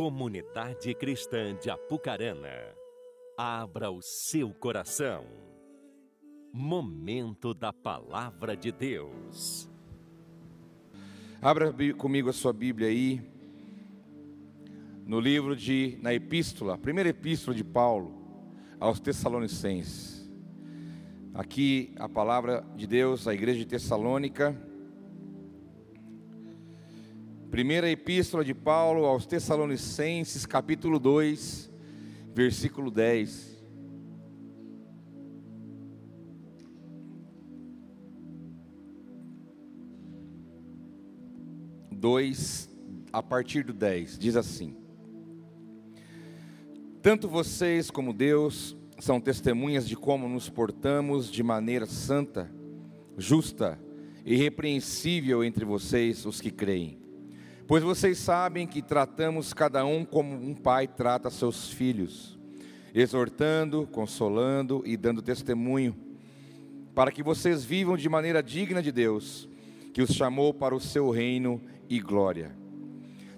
Comunidade Cristã de Apucarana, abra o seu coração. Momento da Palavra de Deus. Abra comigo a sua Bíblia aí, no livro de, na epístola, primeira epístola de Paulo aos Tessalonicenses. Aqui a palavra de Deus, a igreja de Tessalônica Primeira epístola de Paulo aos Tessalonicenses, capítulo 2, versículo 10. Dois, a partir do 10, diz assim: Tanto vocês como Deus são testemunhas de como nos portamos de maneira santa, justa irrepreensível entre vocês, os que creem. Pois vocês sabem que tratamos cada um como um pai trata seus filhos, exortando, consolando e dando testemunho, para que vocês vivam de maneira digna de Deus, que os chamou para o seu reino e glória.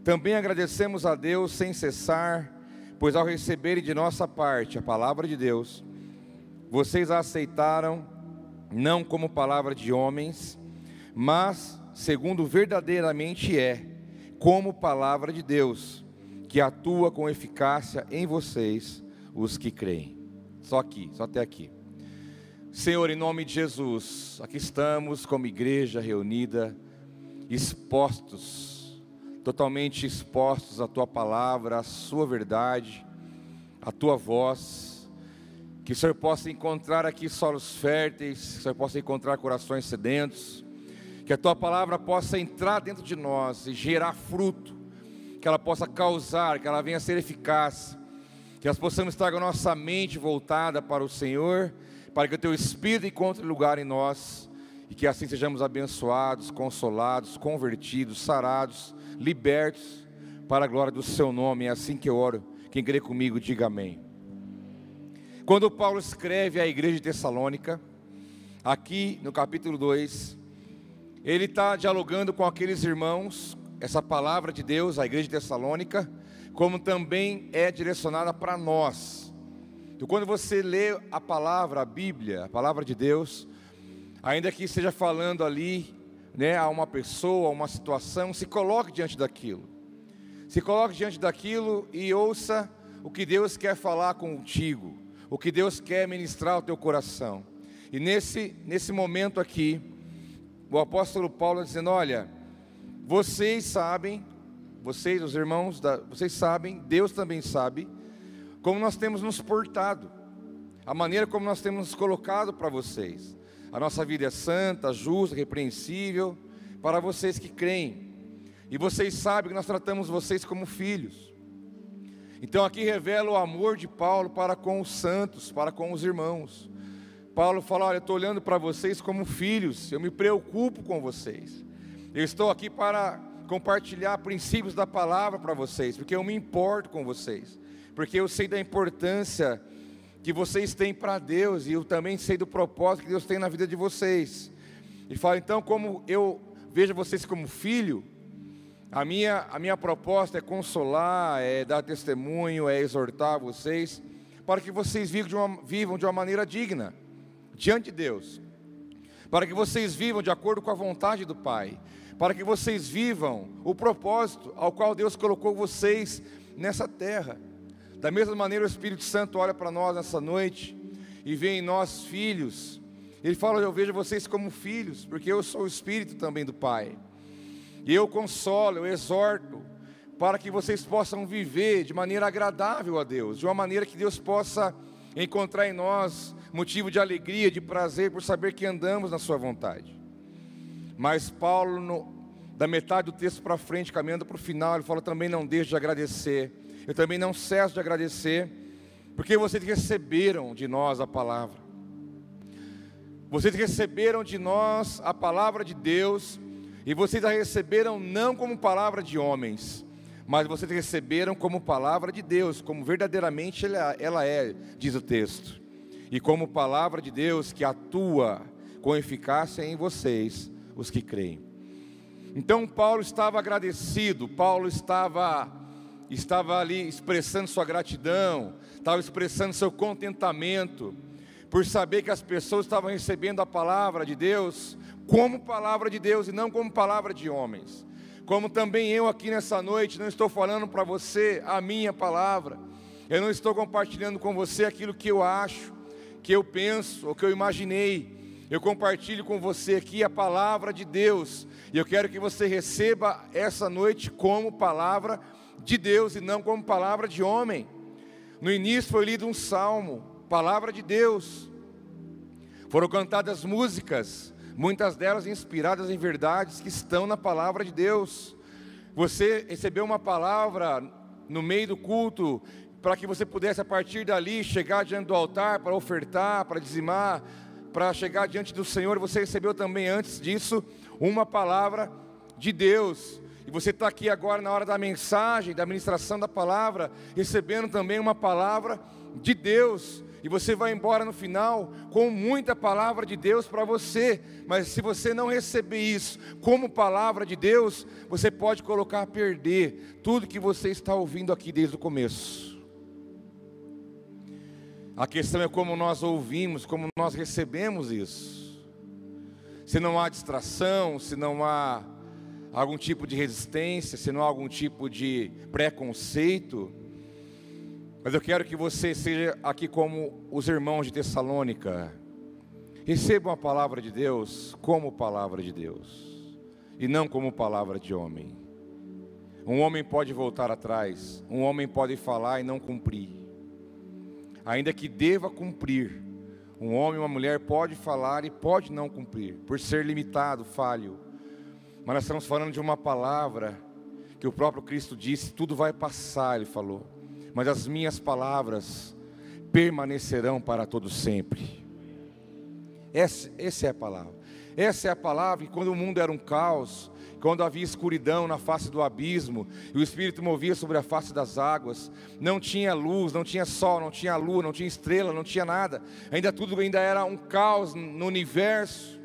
Também agradecemos a Deus sem cessar, pois ao receberem de nossa parte a palavra de Deus, vocês a aceitaram não como palavra de homens, mas segundo verdadeiramente é como palavra de Deus, que atua com eficácia em vocês, os que creem. Só aqui, só até aqui. Senhor, em nome de Jesus, aqui estamos como igreja reunida, expostos, totalmente expostos à tua palavra, à sua verdade, à tua voz. Que o Senhor possa encontrar aqui solos férteis, que o Senhor possa encontrar corações sedentos, que a tua palavra possa entrar dentro de nós e gerar fruto, que ela possa causar, que ela venha a ser eficaz, que nós possamos estar com a nossa mente voltada para o Senhor, para que o teu Espírito encontre lugar em nós e que assim sejamos abençoados, consolados, convertidos, sarados, libertos para a glória do seu nome. É assim que eu oro. Quem crê comigo, diga amém. Quando Paulo escreve à igreja de Tessalônica, aqui no capítulo 2, ele está dialogando com aqueles irmãos, essa palavra de Deus, a igreja de Tessalônica, como também é direcionada para nós. Então, quando você lê a palavra, a Bíblia, a palavra de Deus, ainda que esteja falando ali, né, a uma pessoa, a uma situação, se coloque diante daquilo. Se coloque diante daquilo e ouça o que Deus quer falar contigo, o que Deus quer ministrar ao teu coração. E nesse, nesse momento aqui, o apóstolo Paulo dizendo: Olha, vocês sabem, vocês, os irmãos, da, vocês sabem, Deus também sabe, como nós temos nos portado, a maneira como nós temos nos colocado para vocês. A nossa vida é santa, justa, repreensível, para vocês que creem. E vocês sabem que nós tratamos vocês como filhos. Então aqui revela o amor de Paulo para com os santos, para com os irmãos. Paulo fala: Olha, eu estou olhando para vocês como filhos, eu me preocupo com vocês. Eu estou aqui para compartilhar princípios da palavra para vocês, porque eu me importo com vocês, porque eu sei da importância que vocês têm para Deus e eu também sei do propósito que Deus tem na vida de vocês. E fala: Então, como eu vejo vocês como filho, a minha, a minha proposta é consolar, é dar testemunho, é exortar vocês, para que vocês vivam de uma, vivam de uma maneira digna diante de Deus, para que vocês vivam de acordo com a vontade do Pai, para que vocês vivam o propósito ao qual Deus colocou vocês nessa terra. Da mesma maneira, o Espírito Santo olha para nós nessa noite e vê em nós filhos. Ele fala: Eu vejo vocês como filhos, porque eu sou o Espírito também do Pai. E eu consolo, eu exorto, para que vocês possam viver de maneira agradável a Deus, de uma maneira que Deus possa encontrar em nós motivo de alegria, de prazer por saber que andamos na Sua vontade. Mas Paulo, no, da metade do texto para frente, caminhando para o final, ele fala: também não deixe de agradecer, eu também não cesso de agradecer, porque vocês receberam de nós a palavra, vocês receberam de nós a palavra de Deus, e vocês a receberam não como palavra de homens, mas vocês receberam como palavra de Deus, como verdadeiramente ela é, diz o texto e como palavra de Deus que atua com eficácia em vocês, os que creem. Então Paulo estava agradecido, Paulo estava estava ali expressando sua gratidão, estava expressando seu contentamento, por saber que as pessoas estavam recebendo a palavra de Deus como palavra de Deus e não como palavra de homens. Como também eu aqui nessa noite não estou falando para você a minha palavra, eu não estou compartilhando com você aquilo que eu acho, que eu penso, ou que eu imaginei. Eu compartilho com você aqui a palavra de Deus, e eu quero que você receba essa noite como palavra de Deus e não como palavra de homem. No início foi lido um salmo, palavra de Deus. Foram cantadas músicas, muitas delas inspiradas em verdades que estão na palavra de Deus. Você recebeu uma palavra no meio do culto para que você pudesse a partir dali chegar diante do altar para ofertar, para dizimar, para chegar diante do Senhor. Você recebeu também antes disso uma palavra de Deus. E você está aqui agora na hora da mensagem, da ministração da palavra, recebendo também uma palavra de Deus. E você vai embora no final com muita palavra de Deus para você. Mas se você não receber isso como palavra de Deus, você pode colocar a perder tudo que você está ouvindo aqui desde o começo. A questão é como nós ouvimos, como nós recebemos isso. Se não há distração, se não há algum tipo de resistência, se não há algum tipo de preconceito. Mas eu quero que você seja aqui como os irmãos de Tessalônica. Recebam a palavra de Deus como palavra de Deus e não como palavra de homem. Um homem pode voltar atrás, um homem pode falar e não cumprir. Ainda que deva cumprir, um homem ou uma mulher pode falar e pode não cumprir, por ser limitado, falho. Mas nós estamos falando de uma palavra que o próprio Cristo disse: tudo vai passar, Ele falou, mas as minhas palavras permanecerão para todo sempre. Essa, essa é a palavra. Essa é a palavra que quando o mundo era um caos, quando havia escuridão na face do abismo, e o Espírito movia sobre a face das águas, não tinha luz, não tinha sol, não tinha lua, não tinha estrela, não tinha nada, ainda tudo ainda era um caos no universo,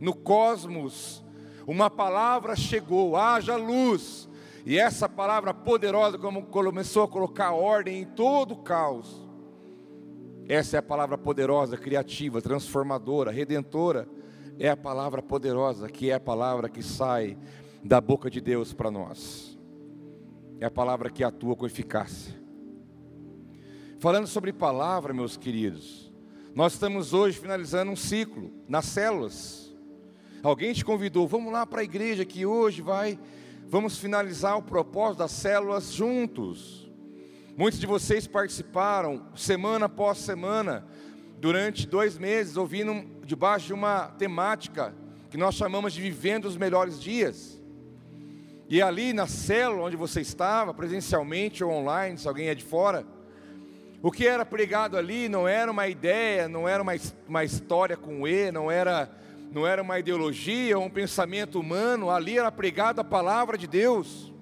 no cosmos, uma palavra chegou, haja luz, e essa palavra poderosa, como começou a colocar ordem em todo o caos, essa é a palavra poderosa, criativa, transformadora, redentora, é a palavra poderosa, que é a palavra que sai da boca de Deus para nós, é a palavra que atua com eficácia. Falando sobre palavra, meus queridos, nós estamos hoje finalizando um ciclo nas células. Alguém te convidou, vamos lá para a igreja que hoje vai, vamos finalizar o propósito das células juntos. Muitos de vocês participaram semana após semana, durante dois meses, ouvindo debaixo de uma temática que nós chamamos de Vivendo os Melhores Dias. E ali na célula onde você estava, presencialmente ou online, se alguém é de fora, o que era pregado ali não era uma ideia, não era uma, uma história com E, não era não era uma ideologia ou um pensamento humano, ali era pregada a palavra de Deus.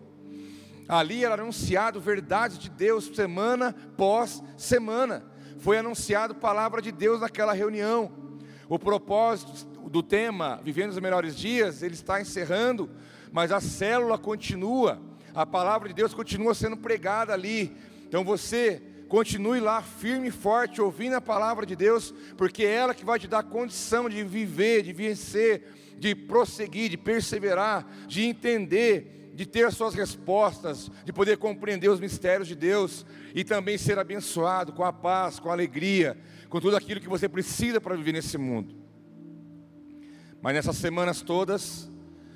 Ali era anunciado verdades de Deus semana pós semana. Foi anunciado palavra de Deus naquela reunião. O propósito do tema Vivendo os Melhores Dias, ele está encerrando, mas a célula continua. A palavra de Deus continua sendo pregada ali. Então você Continue lá firme e forte, ouvindo a palavra de Deus, porque é ela que vai te dar condição de viver, de vencer, de prosseguir, de perseverar, de entender, de ter as suas respostas, de poder compreender os mistérios de Deus e também ser abençoado com a paz, com a alegria, com tudo aquilo que você precisa para viver nesse mundo. Mas nessas semanas todas,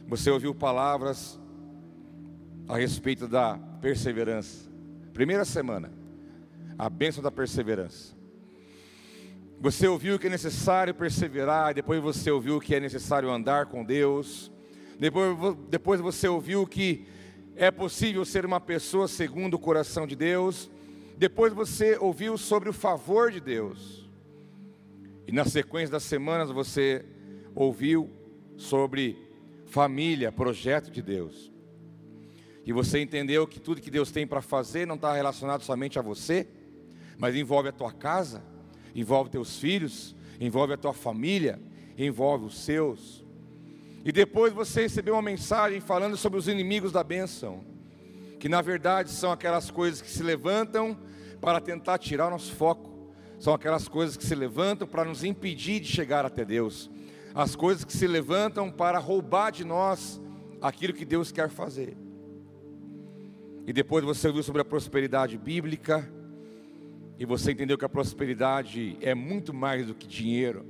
você ouviu palavras a respeito da perseverança. Primeira semana, a bênção da perseverança. Você ouviu que é necessário perseverar, depois você ouviu que é necessário andar com Deus, depois, depois você ouviu que é possível ser uma pessoa segundo o coração de Deus, depois você ouviu sobre o favor de Deus, e na sequência das semanas você ouviu sobre família, projeto de Deus, e você entendeu que tudo que Deus tem para fazer não está relacionado somente a você, mas envolve a tua casa, envolve teus filhos, envolve a tua família, envolve os seus. E depois você recebeu uma mensagem falando sobre os inimigos da bênção. que na verdade são aquelas coisas que se levantam para tentar tirar o nosso foco, são aquelas coisas que se levantam para nos impedir de chegar até Deus, as coisas que se levantam para roubar de nós aquilo que Deus quer fazer. E depois você ouviu sobre a prosperidade bíblica, e você entendeu que a prosperidade é muito mais do que dinheiro.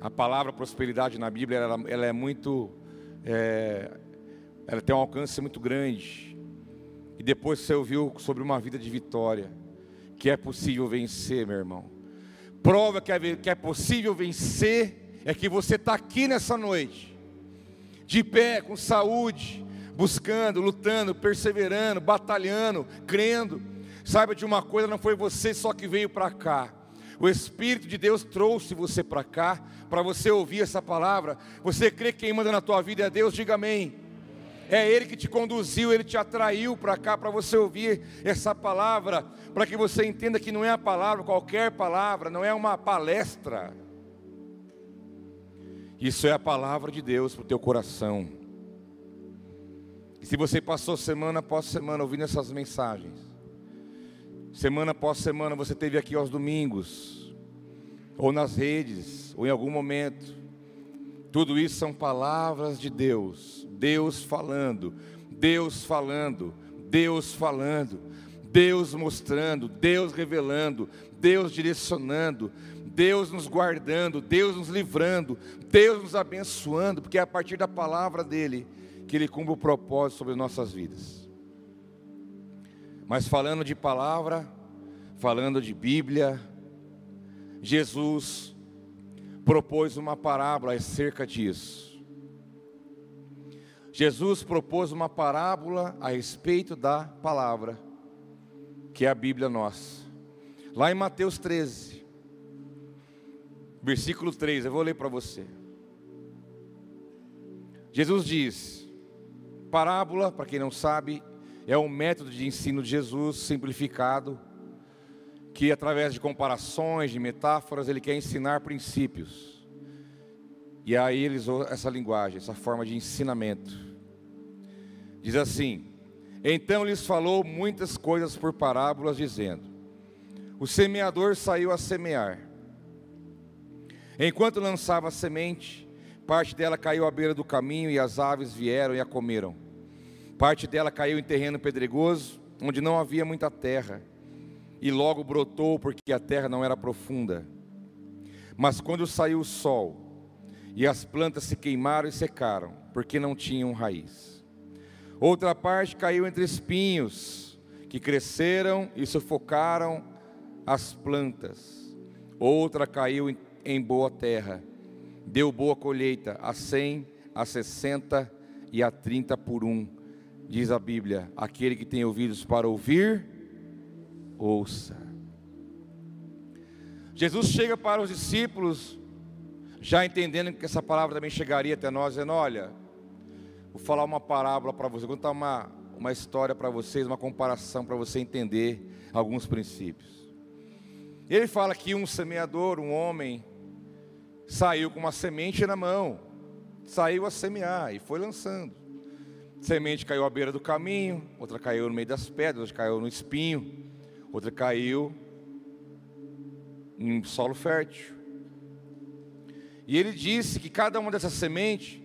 A palavra prosperidade na Bíblia ela, ela é muito, é, ela tem um alcance muito grande. E depois você ouviu sobre uma vida de vitória, que é possível vencer, meu irmão. Prova que é, que é possível vencer é que você está aqui nessa noite, de pé, com saúde, buscando, lutando, perseverando, batalhando, crendo. Saiba de uma coisa: não foi você só que veio para cá. O Espírito de Deus trouxe você para cá, para você ouvir essa palavra. Você crê que quem manda na tua vida é Deus? Diga amém. É Ele que te conduziu, Ele te atraiu para cá para você ouvir essa palavra, para que você entenda que não é a palavra, qualquer palavra, não é uma palestra. Isso é a palavra de Deus para o teu coração. E se você passou semana após semana ouvindo essas mensagens, semana após semana você teve aqui aos domingos, ou nas redes, ou em algum momento, tudo isso são palavras de Deus, Deus falando, Deus falando, Deus falando, Deus mostrando, Deus revelando, Deus direcionando, Deus nos guardando, Deus nos livrando, Deus nos abençoando, porque é a partir da palavra dele que Ele cumpre o propósito sobre nossas vidas. Mas falando de palavra, falando de Bíblia, Jesus propôs uma parábola acerca disso. Jesus propôs uma parábola a respeito da palavra, que é a Bíblia nossa. Lá em Mateus 13, versículo 3, eu vou ler para você. Jesus diz: Parábola, para quem não sabe, é um método de ensino de Jesus simplificado, que através de comparações, de metáforas, ele quer ensinar princípios. E aí ele usou essa linguagem, essa forma de ensinamento. Diz assim: Então lhes falou muitas coisas por parábolas, dizendo: O semeador saiu a semear. Enquanto lançava a semente, parte dela caiu à beira do caminho e as aves vieram e a comeram. Parte dela caiu em terreno pedregoso, onde não havia muita terra, e logo brotou porque a terra não era profunda. Mas quando saiu o sol, e as plantas se queimaram e secaram, porque não tinham raiz. Outra parte caiu entre espinhos, que cresceram e sufocaram as plantas. Outra caiu em boa terra, deu boa colheita, a cem, a sessenta e a trinta por um diz a Bíblia: aquele que tem ouvidos para ouvir, ouça. Jesus chega para os discípulos, já entendendo que essa palavra também chegaria até nós, dizendo: Olha, vou falar uma parábola para vocês, vou contar uma, uma história para vocês, uma comparação para você entender alguns princípios. Ele fala que um semeador, um homem, saiu com uma semente na mão, saiu a semear e foi lançando. Semente caiu à beira do caminho, outra caiu no meio das pedras, outra caiu no espinho, outra caiu em solo fértil. E ele disse que cada uma dessas sementes,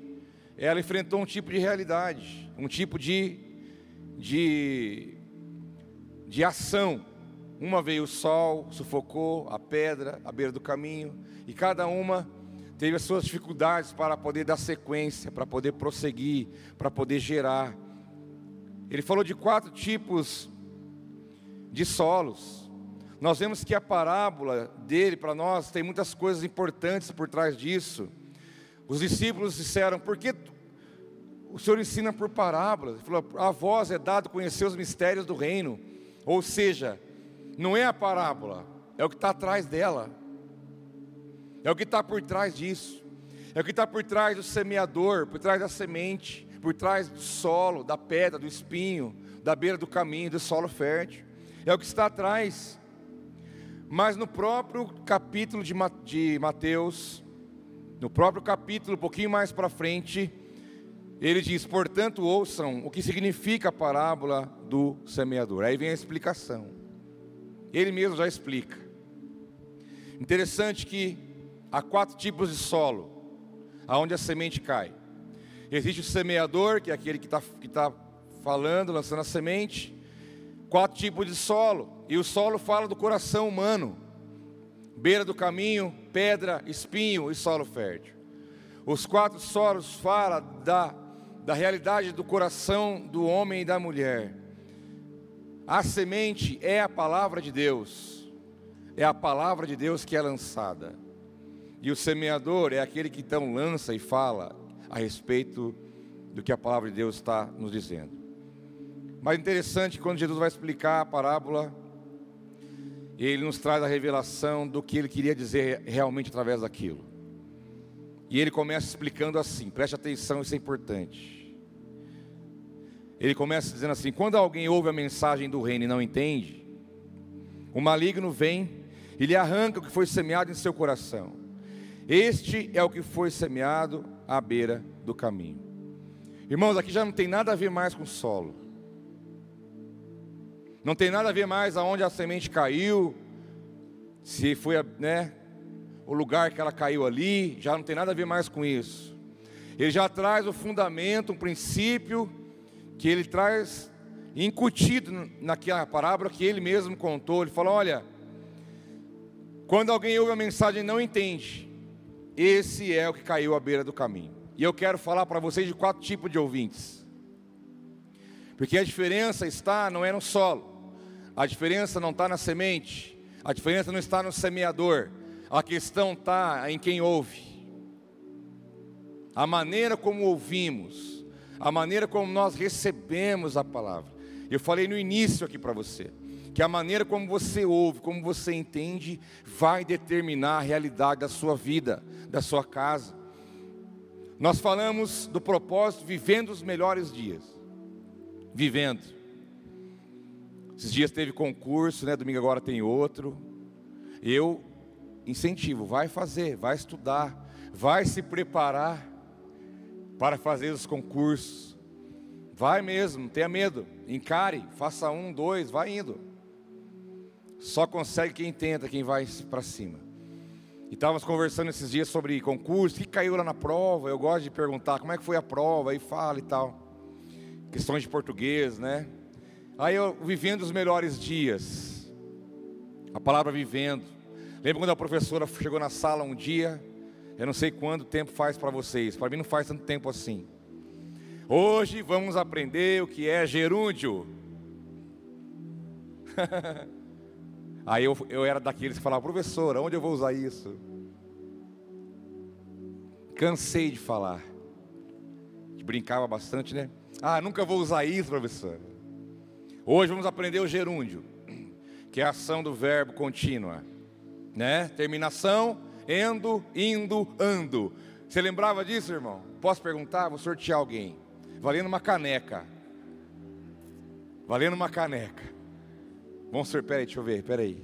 ela enfrentou um tipo de realidade, um tipo de, de, de ação. Uma veio o sol, sufocou a pedra à beira do caminho, e cada uma teve as suas dificuldades para poder dar sequência, para poder prosseguir, para poder gerar. Ele falou de quatro tipos de solos. Nós vemos que a parábola dele para nós tem muitas coisas importantes por trás disso. Os discípulos disseram: Por que o Senhor ensina por parábolas? Ele falou: A voz é dado conhecer os mistérios do reino. Ou seja, não é a parábola, é o que está atrás dela. É o que está por trás disso. É o que está por trás do semeador, por trás da semente, por trás do solo, da pedra, do espinho, da beira do caminho, do solo fértil. É o que está atrás. Mas no próprio capítulo de Mateus, no próprio capítulo, um pouquinho mais para frente, ele diz: portanto, ouçam o que significa a parábola do semeador. Aí vem a explicação. Ele mesmo já explica. Interessante que há quatro tipos de solo, aonde a semente cai. Existe o semeador, que é aquele que está que tá falando, lançando a semente. Quatro tipos de solo. E o solo fala do coração humano: beira do caminho, pedra, espinho e solo fértil. Os quatro solos falam da, da realidade do coração do homem e da mulher. A semente é a palavra de Deus, é a palavra de Deus que é lançada. E o semeador é aquele que então lança e fala a respeito do que a palavra de Deus está nos dizendo. Mas interessante, quando Jesus vai explicar a parábola, ele nos traz a revelação do que ele queria dizer realmente através daquilo. E ele começa explicando assim, preste atenção, isso é importante. Ele começa dizendo assim: quando alguém ouve a mensagem do reino e não entende, o maligno vem e lhe arranca o que foi semeado em seu coração. Este é o que foi semeado à beira do caminho. Irmãos, aqui já não tem nada a ver mais com solo. Não tem nada a ver mais aonde a semente caiu, se foi, né, o lugar que ela caiu ali, já não tem nada a ver mais com isso. Ele já traz o fundamento, um princípio que ele traz incutido naquela parábola que ele mesmo contou. Ele falou: Olha, quando alguém ouve a mensagem e não entende, esse é o que caiu à beira do caminho. E eu quero falar para vocês de quatro tipos de ouvintes. Porque a diferença está não é no solo, a diferença não está na semente, a diferença não está no semeador, a questão está em quem ouve. A maneira como ouvimos, a maneira como nós recebemos a palavra. Eu falei no início aqui para você, que a maneira como você ouve, como você entende, vai determinar a realidade da sua vida, da sua casa. Nós falamos do propósito vivendo os melhores dias. Vivendo. Esses dias teve concurso, né? Domingo agora tem outro. Eu incentivo, vai fazer, vai estudar, vai se preparar para fazer os concursos. Vai mesmo, tenha medo, encare, faça um, dois, vai indo. Só consegue quem tenta, quem vai para cima. E estávamos conversando esses dias sobre concurso, o que caiu lá na prova. Eu gosto de perguntar como é que foi a prova, aí fala e tal. Questões de português, né? Aí eu vivendo os melhores dias. A palavra vivendo. Lembra quando a professora chegou na sala um dia? Eu não sei quanto tempo faz para vocês, para mim não faz tanto tempo assim. Hoje vamos aprender o que é gerúndio. Aí eu, eu era daqueles que falavam, professora, onde eu vou usar isso? Cansei de falar. Brincava bastante, né? Ah, nunca vou usar isso, professora. Hoje vamos aprender o gerúndio, que é a ação do verbo contínua né? Terminação, endo, indo, ando. Você lembrava disso, irmão? Posso perguntar? Vou sortear alguém. Valendo uma caneca. Valendo uma caneca. Vamos ser, peraí, deixa eu ver, peraí.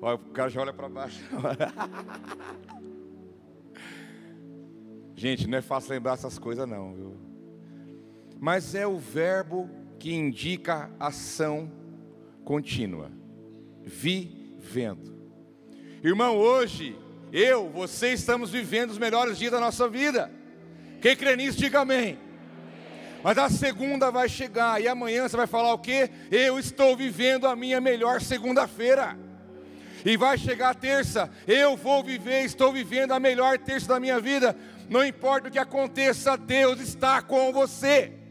Olha, o cara já olha para baixo. Gente, não é fácil lembrar essas coisas não, viu? Mas é o verbo que indica ação contínua. Vivendo. Irmão, hoje, eu, você estamos vivendo os melhores dias da nossa vida. Quem crê nisso, diga amém. Mas a segunda vai chegar e amanhã você vai falar o quê? Eu estou vivendo a minha melhor segunda-feira. E vai chegar a terça, eu vou viver, estou vivendo a melhor terça da minha vida. Não importa o que aconteça, Deus está com você.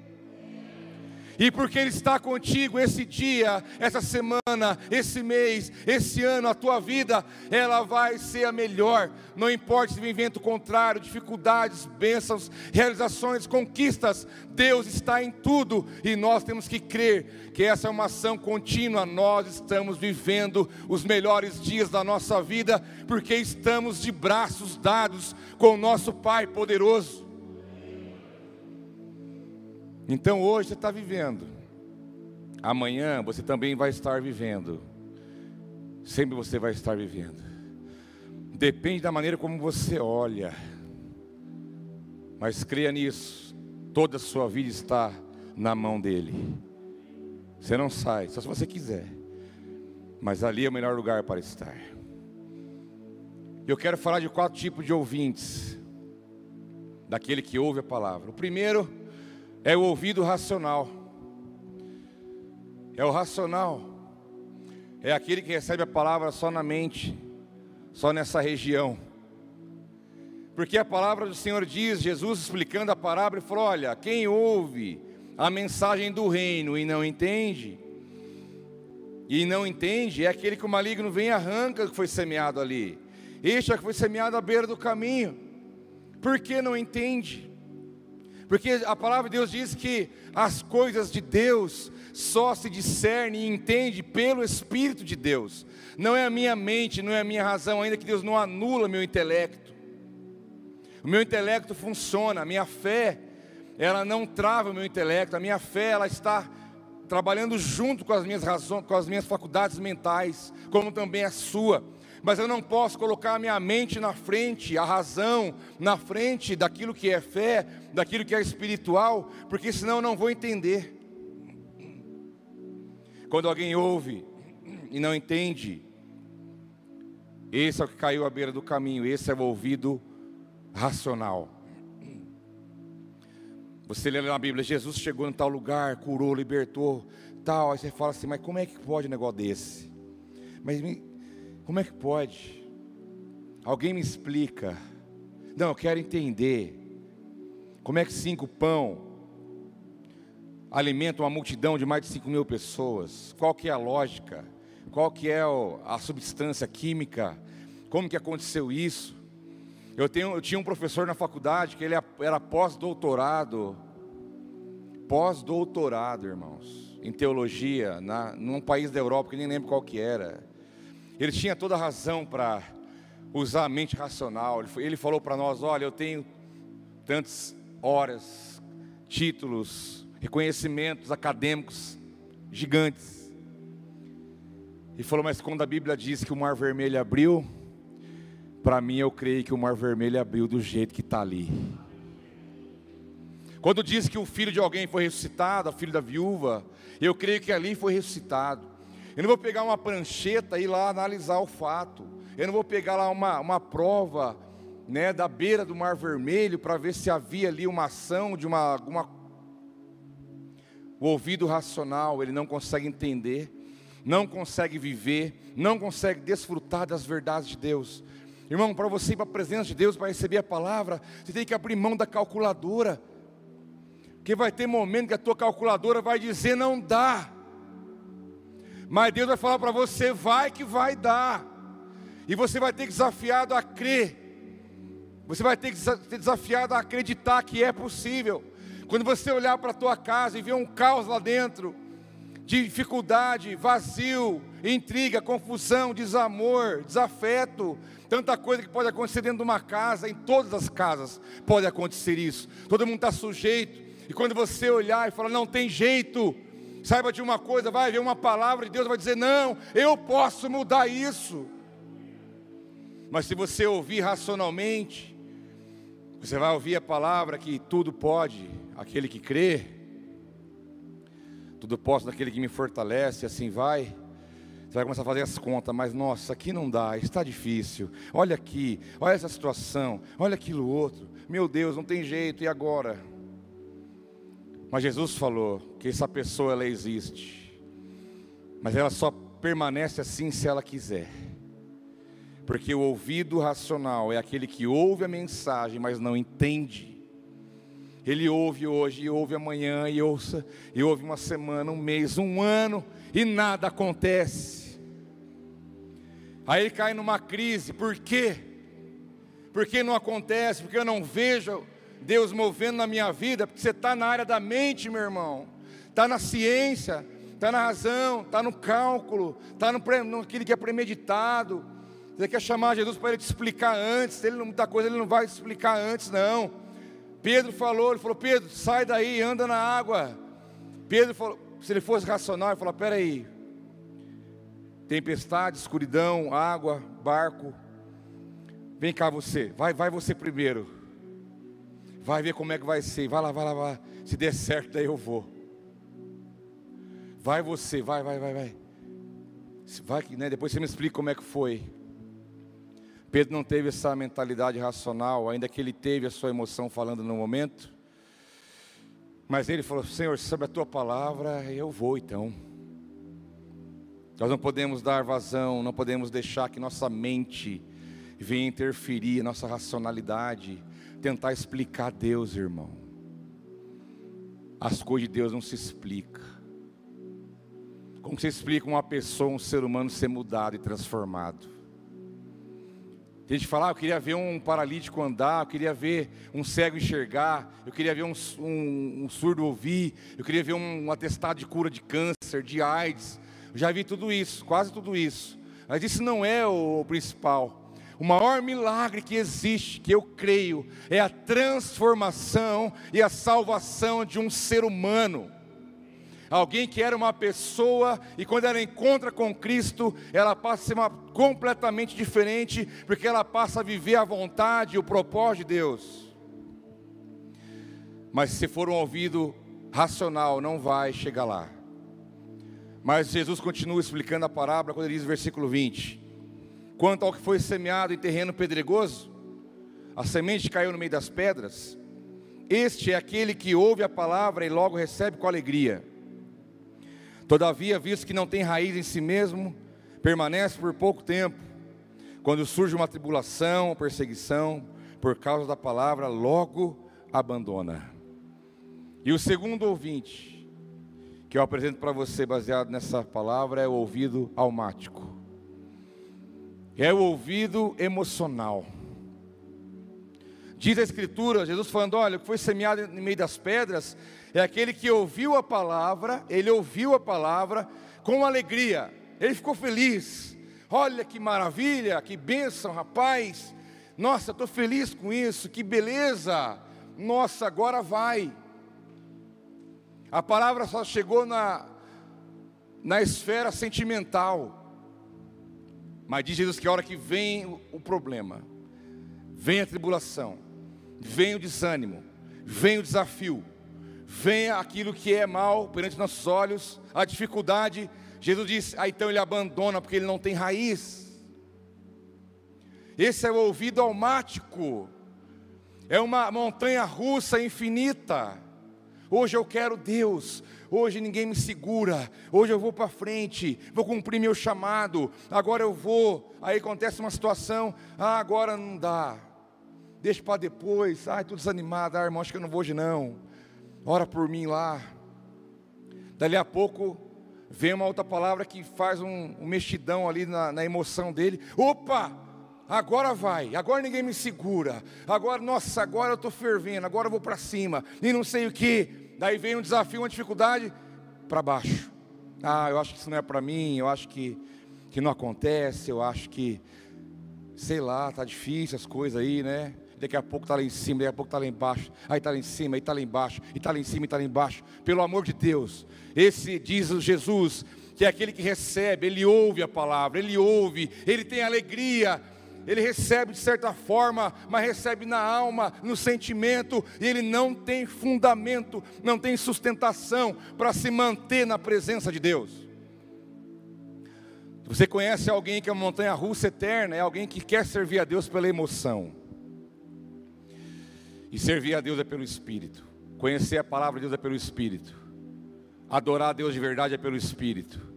E porque Ele está contigo esse dia, essa semana, esse mês, esse ano, a tua vida, ela vai ser a melhor. Não importa se vem vento contrário, dificuldades, bênçãos, realizações, conquistas, Deus está em tudo e nós temos que crer que essa é uma ação contínua. Nós estamos vivendo os melhores dias da nossa vida porque estamos de braços dados com o nosso Pai poderoso. Então hoje você está vivendo, amanhã você também vai estar vivendo, sempre você vai estar vivendo, depende da maneira como você olha, mas creia nisso, toda a sua vida está na mão dele. Você não sai, só se você quiser. Mas ali é o melhor lugar para estar. Eu quero falar de quatro tipos de ouvintes. Daquele que ouve a palavra. O primeiro é o ouvido racional. É o racional. É aquele que recebe a palavra só na mente, só nessa região. Porque a palavra do Senhor diz, Jesus explicando a parábola, ele falou: Olha, quem ouve a mensagem do reino e não entende, e não entende, é aquele que o maligno vem e arranca o que foi semeado ali. Este é que foi semeado à beira do caminho. Por que não entende? Porque a palavra de Deus diz que as coisas de Deus só se discerne e entende pelo Espírito de Deus. Não é a minha mente, não é a minha razão, ainda que Deus não anula meu intelecto. O meu intelecto funciona, a minha fé, ela não trava o meu intelecto, a minha fé, ela está trabalhando junto com as minhas razões, com as minhas faculdades mentais, como também a sua. Mas eu não posso colocar a minha mente na frente, a razão na frente daquilo que é fé, daquilo que é espiritual, porque senão eu não vou entender. Quando alguém ouve e não entende, esse é o que caiu à beira do caminho, esse é o ouvido racional. Você lê na Bíblia, Jesus chegou em tal lugar, curou, libertou, tal. Aí você fala assim, mas como é que pode um negócio desse? Mas como é que pode? Alguém me explica. Não, eu quero entender. Como é que cinco pão alimentam uma multidão de mais de cinco mil pessoas? Qual que é a lógica? Qual que é a substância química? Como que aconteceu isso? Eu, tenho, eu tinha um professor na faculdade que ele era pós-doutorado, pós-doutorado, irmãos, em teologia, na, num país da Europa que nem lembro qual que era. Ele tinha toda a razão para usar a mente racional. Ele, falou para nós: olha, eu tenho tantas horas, títulos, reconhecimentos acadêmicos gigantes. E falou, mas quando a Bíblia diz que o mar vermelho abriu, para mim, eu creio que o mar vermelho abriu do jeito que está ali. Quando diz que o filho de alguém foi ressuscitado, o filho da viúva, eu creio que ali foi ressuscitado. Eu não vou pegar uma prancheta e ir lá analisar o fato. Eu não vou pegar lá uma, uma prova né, da beira do Mar Vermelho para ver se havia ali uma ação de uma, alguma. O ouvido racional, ele não consegue entender, não consegue viver, não consegue desfrutar das verdades de Deus. Irmão, para você ir para a presença de Deus, para receber a palavra, você tem que abrir mão da calculadora. Porque vai ter momento que a tua calculadora vai dizer não dá. Mas Deus vai falar para você, vai que vai dar. E você vai ter desafiado a crer. Você vai ter que desafiado a acreditar que é possível. Quando você olhar para a tua casa e ver um caos lá dentro, de dificuldade, vazio, intriga, confusão, desamor, desafeto, tanta coisa que pode acontecer dentro de uma casa, em todas as casas pode acontecer isso. Todo mundo está sujeito. E quando você olhar e falar, não tem jeito, saiba de uma coisa, vai ver uma palavra de Deus, vai dizer, não, eu posso mudar isso. Mas se você ouvir racionalmente, você vai ouvir a palavra que tudo pode, aquele que crê, tudo posso daquele que me fortalece, assim vai. Você vai começar a fazer as contas, mas nossa, aqui não dá, está difícil. Olha aqui, olha essa situação, olha aquilo outro. Meu Deus, não tem jeito, e agora? Mas Jesus falou que essa pessoa ela existe. Mas ela só permanece assim se ela quiser. Porque o ouvido racional é aquele que ouve a mensagem, mas não entende. Ele ouve hoje, e ouve amanhã, e ouça, e ouve uma semana, um mês, um ano, e nada acontece. Aí ele cai numa crise, por quê? Porque não acontece, porque eu não vejo Deus movendo na minha vida, porque você está na área da mente, meu irmão, está na ciência, está na razão, está no cálculo, está no, naquilo que é premeditado. Você quer chamar Jesus para ele te explicar antes, ele muita coisa ele não vai te explicar antes, não. Pedro falou, ele falou, Pedro, sai daí, anda na água. Pedro falou, se ele fosse racional, ele falou, peraí, tempestade, escuridão, água, barco. Vem cá você, vai, vai você primeiro. Vai ver como é que vai ser. Vai lá, vai lá, vai. Se der certo, daí eu vou. Vai você, vai, vai, vai, vai. Vai que, né, depois você me explica como é que foi. Pedro não teve essa mentalidade racional, ainda que ele teve a sua emoção falando no momento. Mas ele falou: Senhor, sobre a tua palavra, eu vou então. Nós não podemos dar vazão, não podemos deixar que nossa mente venha interferir, nossa racionalidade, tentar explicar Deus, irmão. As coisas de Deus não se explicam. Como você explica uma pessoa, um ser humano ser mudado e transformado? Tem gente que fala, ah, eu queria ver um paralítico andar, eu queria ver um cego enxergar, eu queria ver um, um, um surdo ouvir, eu queria ver um, um atestado de cura de câncer, de AIDS. Eu já vi tudo isso, quase tudo isso. Mas isso não é o principal. O maior milagre que existe, que eu creio, é a transformação e a salvação de um ser humano. Alguém que era uma pessoa e quando ela encontra com Cristo, ela passa a ser uma, completamente diferente, porque ela passa a viver a vontade e o propósito de Deus. Mas se for um ouvido racional, não vai chegar lá. Mas Jesus continua explicando a parábola quando ele diz no versículo 20: Quanto ao que foi semeado em terreno pedregoso, a semente caiu no meio das pedras. Este é aquele que ouve a palavra e logo recebe com alegria. Todavia, visto que não tem raiz em si mesmo, permanece por pouco tempo. Quando surge uma tribulação, perseguição, por causa da palavra, logo abandona. E o segundo ouvinte, que eu apresento para você baseado nessa palavra, é o ouvido almático é o ouvido emocional. Diz a Escritura, Jesus falando: olha, o que foi semeado no meio das pedras é aquele que ouviu a palavra, ele ouviu a palavra com alegria, ele ficou feliz. Olha que maravilha, que bênção, rapaz. Nossa, estou feliz com isso, que beleza. Nossa, agora vai. A palavra só chegou na, na esfera sentimental. Mas diz Jesus que a hora que vem o problema, vem a tribulação, vem o desânimo, vem o desafio, vem aquilo que é mal perante nossos olhos, a dificuldade, Jesus diz, ah, então ele abandona porque ele não tem raiz. Esse é o ouvido almático, é uma montanha russa infinita. Hoje eu quero Deus, hoje ninguém me segura, hoje eu vou para frente, vou cumprir meu chamado, agora eu vou. Aí acontece uma situação, ah, agora não dá, deixa para depois, ai, estou desanimado, ah, irmão, acho que eu não vou hoje não, ora por mim lá. Dali a pouco vem uma outra palavra que faz um, um mexidão ali na, na emoção dele, opa! agora vai, agora ninguém me segura, agora, nossa, agora eu estou fervendo, agora eu vou para cima, e não sei o que, Daí vem um desafio, uma dificuldade, para baixo. Ah, eu acho que isso não é para mim, eu acho que, que não acontece, eu acho que, sei lá, tá difícil as coisas aí, né? Daqui a pouco está lá em cima, daqui a pouco está lá embaixo, aí está lá em cima, aí está lá embaixo, e está lá em cima, e está lá embaixo. Pelo amor de Deus, esse diz Jesus, que é aquele que recebe, ele ouve a palavra, ele ouve, ele tem alegria, ele recebe de certa forma, mas recebe na alma, no sentimento, e ele não tem fundamento, não tem sustentação para se manter na presença de Deus. Você conhece alguém que é uma montanha russa eterna, é alguém que quer servir a Deus pela emoção. E servir a Deus é pelo Espírito. Conhecer a palavra de Deus é pelo Espírito. Adorar a Deus de verdade é pelo Espírito.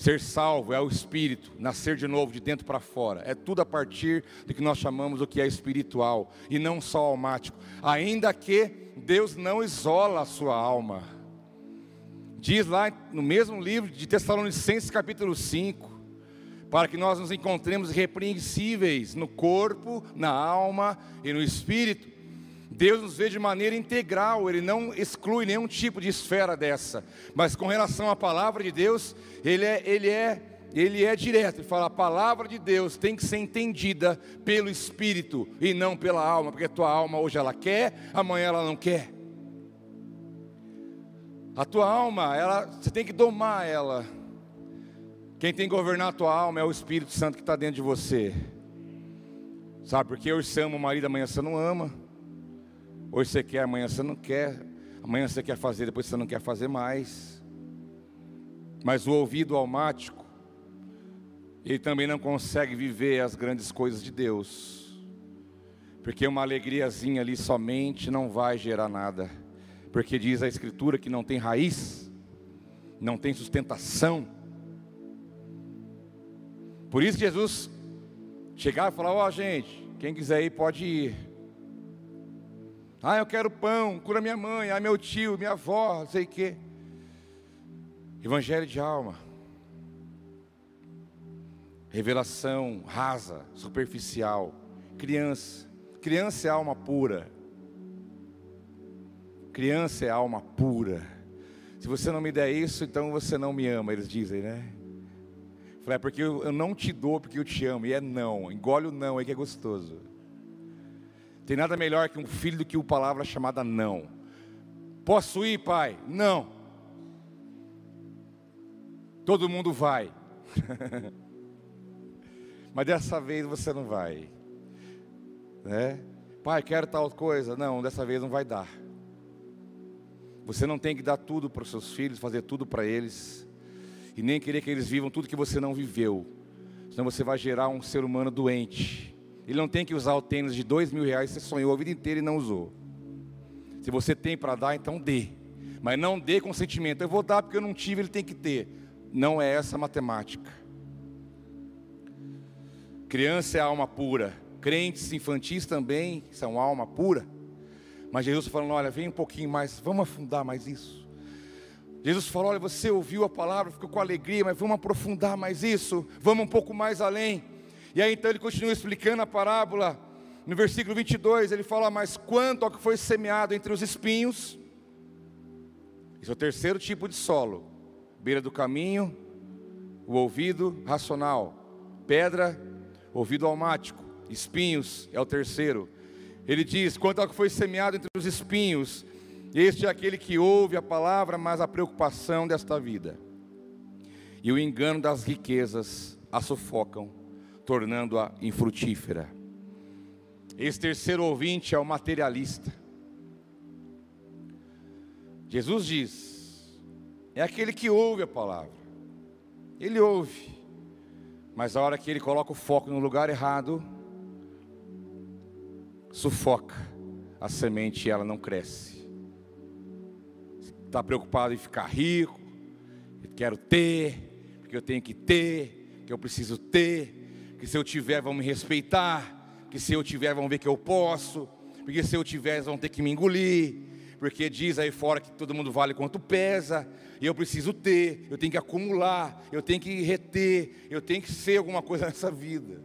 Ser salvo é o espírito, nascer de novo de dentro para fora. É tudo a partir do que nós chamamos o que é espiritual e não só almático. Ainda que Deus não isola a sua alma. Diz lá no mesmo livro de Tessalonicenses, capítulo 5, para que nós nos encontremos irrepreensíveis no corpo, na alma e no espírito. Deus nos vê de maneira integral, Ele não exclui nenhum tipo de esfera dessa. Mas com relação à palavra de Deus, Ele é, ele é, ele é direto. Ele fala: a palavra de Deus tem que ser entendida pelo Espírito e não pela alma, porque a tua alma hoje ela quer, amanhã ela não quer. A tua alma, ela, você tem que domar ela. Quem tem que governar a tua alma é o Espírito Santo que está dentro de você. Sabe, porque você ama o marido, amanhã você não ama. Hoje você quer, amanhã você não quer. Amanhã você quer fazer, depois você não quer fazer mais. Mas o ouvido almático, ele também não consegue viver as grandes coisas de Deus. Porque uma alegriazinha ali somente não vai gerar nada. Porque diz a Escritura que não tem raiz, não tem sustentação. Por isso Jesus chegava e falava: Ó, oh, gente, quem quiser ir pode ir. Ah, eu quero pão, cura minha mãe, ah, meu tio, minha avó, não sei o quê. Evangelho de alma. Revelação rasa, superficial. Criança. Criança é alma pura. Criança é alma pura. Se você não me der isso, então você não me ama, eles dizem, né? Falei, é porque eu não te dou porque eu te amo. E é não. Engole o não aí que é gostoso. Tem nada melhor que um filho do que uma palavra chamada não. Posso ir, pai? Não. Todo mundo vai. Mas dessa vez você não vai. Né? Pai, quero tal coisa. Não, dessa vez não vai dar. Você não tem que dar tudo para os seus filhos, fazer tudo para eles, e nem querer que eles vivam tudo que você não viveu, senão você vai gerar um ser humano doente. Ele não tem que usar o tênis de dois mil reais, você sonhou a vida inteira e não usou. Se você tem para dar, então dê, mas não dê com sentimento. Eu vou dar porque eu não tive, ele tem que ter. Não é essa a matemática. Criança é alma pura, crentes infantis também são alma pura. Mas Jesus falando: olha, vem um pouquinho mais, vamos afundar mais isso. Jesus falou: olha, você ouviu a palavra, ficou com alegria, mas vamos aprofundar mais isso, vamos um pouco mais além. E aí então ele continua explicando a parábola, no versículo 22, ele fala: Mas quanto ao que foi semeado entre os espinhos, esse é o terceiro tipo de solo, beira do caminho, o ouvido racional, pedra, ouvido almático, espinhos é o terceiro. Ele diz: quanto ao que foi semeado entre os espinhos, este é aquele que ouve a palavra, mas a preocupação desta vida. E o engano das riquezas a sufocam, tornando-a infrutífera. Esse terceiro ouvinte é o materialista. Jesus diz: é aquele que ouve a palavra, ele ouve, mas a hora que ele coloca o foco no lugar errado, sufoca a semente e ela não cresce. Está preocupado em ficar rico, quero ter, porque eu tenho que ter, que eu preciso ter, que se eu tiver vão me respeitar, que se eu tiver vão ver que eu posso, porque se eu tiver vão ter que me engolir, porque diz aí fora que todo mundo vale quanto pesa, e eu preciso ter, eu tenho que acumular, eu tenho que reter, eu tenho que ser alguma coisa nessa vida.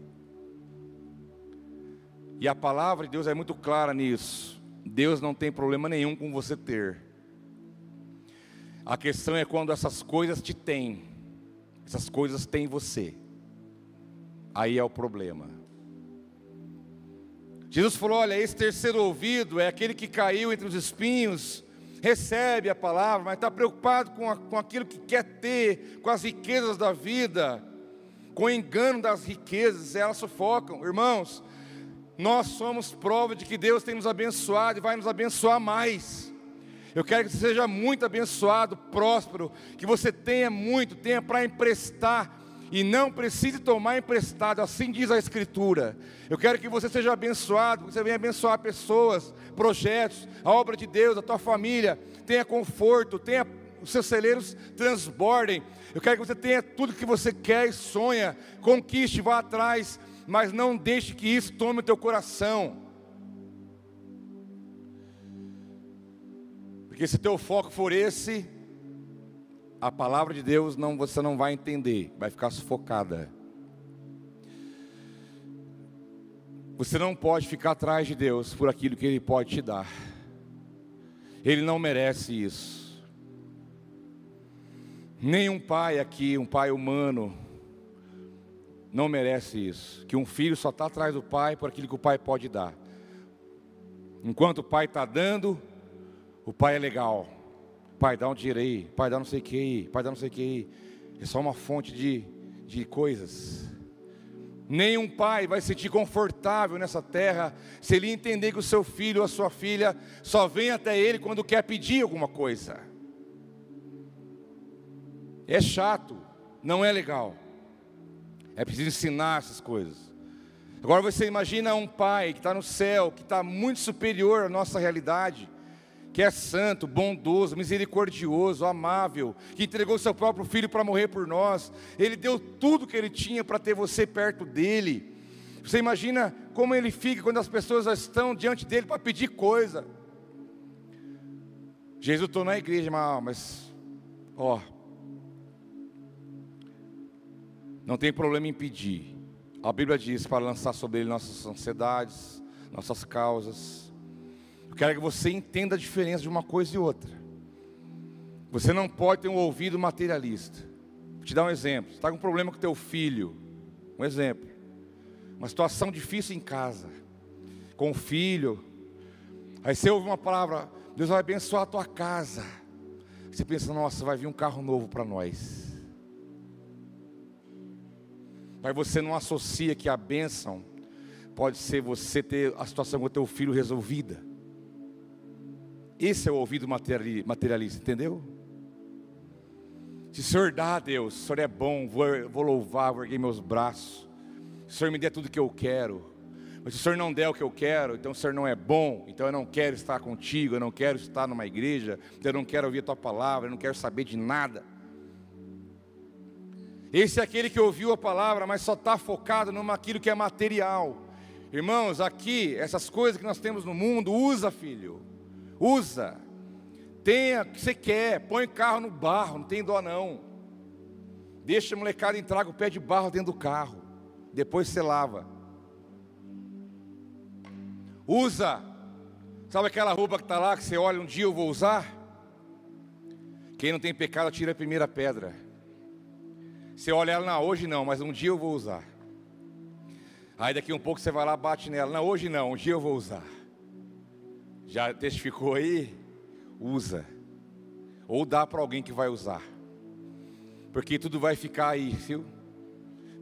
E a palavra de Deus é muito clara nisso. Deus não tem problema nenhum com você ter. A questão é quando essas coisas te têm, essas coisas têm você. Aí é o problema. Jesus falou: olha, esse terceiro ouvido é aquele que caiu entre os espinhos, recebe a palavra, mas está preocupado com, a, com aquilo que quer ter, com as riquezas da vida, com o engano das riquezas, elas sufocam. Irmãos, nós somos prova de que Deus tem nos abençoado e vai nos abençoar mais. Eu quero que você seja muito abençoado, próspero, que você tenha muito, tenha para emprestar e não precise tomar emprestado, assim diz a Escritura. Eu quero que você seja abençoado, que você venha abençoar pessoas, projetos, a obra de Deus, a tua família, tenha conforto, tenha os seus celeiros transbordem. Eu quero que você tenha tudo que você quer e sonha, conquiste, vá atrás mas não deixe que isso tome o teu coração. Porque se teu foco for esse, a palavra de Deus não você não vai entender, vai ficar sufocada. Você não pode ficar atrás de Deus por aquilo que Ele pode te dar. Ele não merece isso. Nenhum pai aqui, um pai humano, não merece isso. Que um filho só está atrás do pai por aquilo que o pai pode dar. Enquanto o pai está dando, o pai é legal. Pai, dá um dinheiro aí. Pai, dá não sei o que aí. Pai, dá não sei o que aí. É só uma fonte de, de coisas. Nenhum pai vai se sentir confortável nessa terra se ele entender que o seu filho ou a sua filha só vem até ele quando quer pedir alguma coisa. É chato, não é legal. É preciso ensinar essas coisas. Agora você imagina um pai que está no céu, que está muito superior à nossa realidade, que é santo, bondoso, misericordioso, amável, que entregou seu próprio filho para morrer por nós. Ele deu tudo que ele tinha para ter você perto dele. Você imagina como ele fica quando as pessoas estão diante dele para pedir coisa. Jesus estou na igreja, mas, ó, não tem problema em pedir. A Bíblia diz para lançar sobre ele nossas ansiedades, nossas causas. Eu quero que você entenda a diferença de uma coisa e outra. Você não pode ter um ouvido materialista. Vou te dar um exemplo. Você está com um problema com teu filho. Um exemplo. Uma situação difícil em casa. Com o filho. Aí você ouve uma palavra, Deus vai abençoar a tua casa. Você pensa, nossa, vai vir um carro novo para nós. Mas você não associa que a bênção pode ser você ter a situação com o teu filho resolvida. Esse é o ouvido materialista, entendeu? Se o Senhor dá a Deus, o Senhor é bom, vou, vou louvar, vou erguer meus braços. Se o Senhor me der tudo que eu quero. Mas se o Senhor não der o que eu quero, então o Senhor não é bom, então eu não quero estar contigo, eu não quero estar numa igreja, eu não quero ouvir a tua palavra, eu não quero saber de nada. Esse é aquele que ouviu a palavra, mas só está focado naquilo que é material. Irmãos, aqui, essas coisas que nós temos no mundo, usa, filho. Usa. Tenha o que você quer. Põe carro no barro, não tem dó não. Deixa a molecada entrar com o pé de barro dentro do carro. Depois você lava. Usa. Sabe aquela roupa que está lá que você olha um dia eu vou usar? Quem não tem pecado tira a primeira pedra. Você olha ela, não, hoje não, mas um dia eu vou usar. Aí daqui um pouco você vai lá, bate nela, não, hoje não, um dia eu vou usar. Já testificou aí? Usa. Ou dá para alguém que vai usar. Porque tudo vai ficar aí, viu?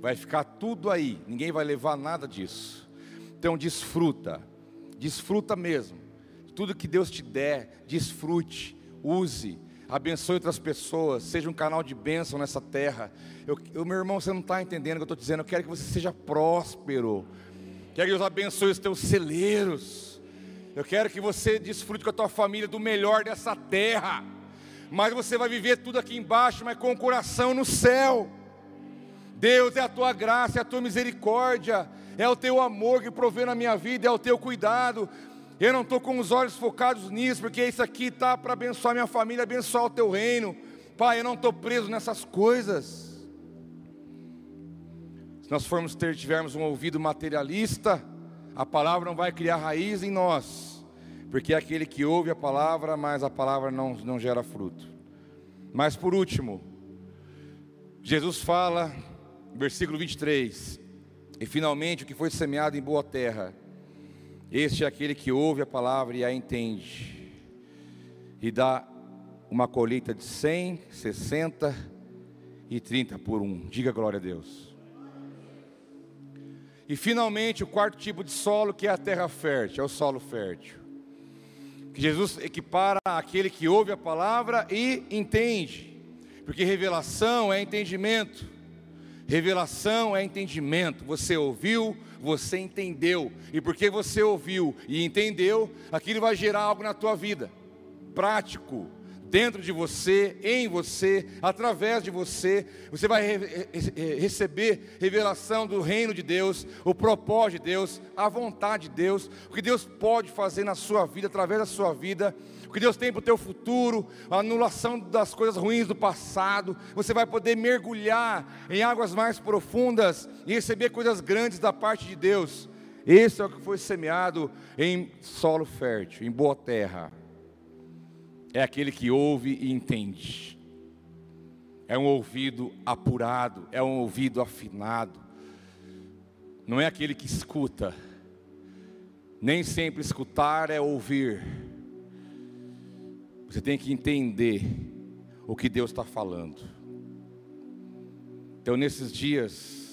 Vai ficar tudo aí. Ninguém vai levar nada disso. Então desfruta. Desfruta mesmo. Tudo que Deus te der, desfrute, use, abençoe outras pessoas, seja um canal de bênção nessa terra. Eu, eu meu irmão, você não está entendendo o que eu estou dizendo. Eu quero que você seja próspero. Quero que Deus abençoe os teus celeiros. Eu quero que você desfrute com a tua família do melhor dessa terra. Mas você vai viver tudo aqui embaixo, mas com o coração no céu. Deus é a tua graça, é a tua misericórdia, é o teu amor que provê na minha vida, é o teu cuidado. Eu não estou com os olhos focados nisso, porque isso aqui está para abençoar minha família, abençoar o teu reino. Pai, eu não estou preso nessas coisas. Se nós formos ter, tivermos um ouvido materialista, a palavra não vai criar raiz em nós, porque é aquele que ouve a palavra, mas a palavra não, não gera fruto. Mas por último, Jesus fala, versículo 23, e finalmente o que foi semeado em boa terra, este é aquele que ouve a palavra e a entende, e dá uma colheita de 100, 60 e 30 por um. Diga glória a Deus. E finalmente o quarto tipo de solo que é a terra fértil, é o solo fértil. Que Jesus equipara aquele que ouve a palavra e entende. Porque revelação é entendimento. Revelação é entendimento. Você ouviu, você entendeu. E porque você ouviu e entendeu, aquilo vai gerar algo na tua vida. Prático, dentro de você, em você, através de você, você vai re receber revelação do reino de Deus, o propósito de Deus, a vontade de Deus, o que Deus pode fazer na sua vida, através da sua vida, o que Deus tem para o teu futuro, a anulação das coisas ruins do passado, você vai poder mergulhar em águas mais profundas e receber coisas grandes da parte de Deus. Esse é o que foi semeado em solo fértil, em boa terra é aquele que ouve e entende. É um ouvido apurado, é um ouvido afinado. Não é aquele que escuta. Nem sempre escutar é ouvir. Você tem que entender o que Deus está falando. Então, nesses dias,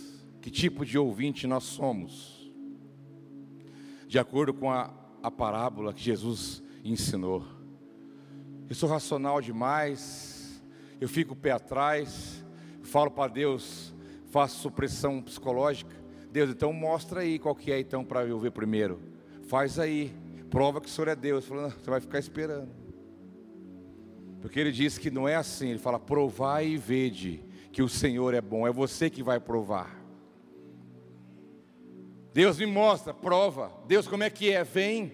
Que tipo de ouvinte nós somos? De acordo com a, a parábola que Jesus ensinou. Eu sou racional demais, eu fico o pé atrás, falo para Deus, faço supressão psicológica. Deus, então mostra aí qual que é então para eu ver primeiro. Faz aí, prova que o Senhor é Deus. Falando, você vai ficar esperando. Porque ele diz que não é assim, ele fala: provai e vede que o Senhor é bom, é você que vai provar. Deus me mostra, prova. Deus, como é que é? Vem.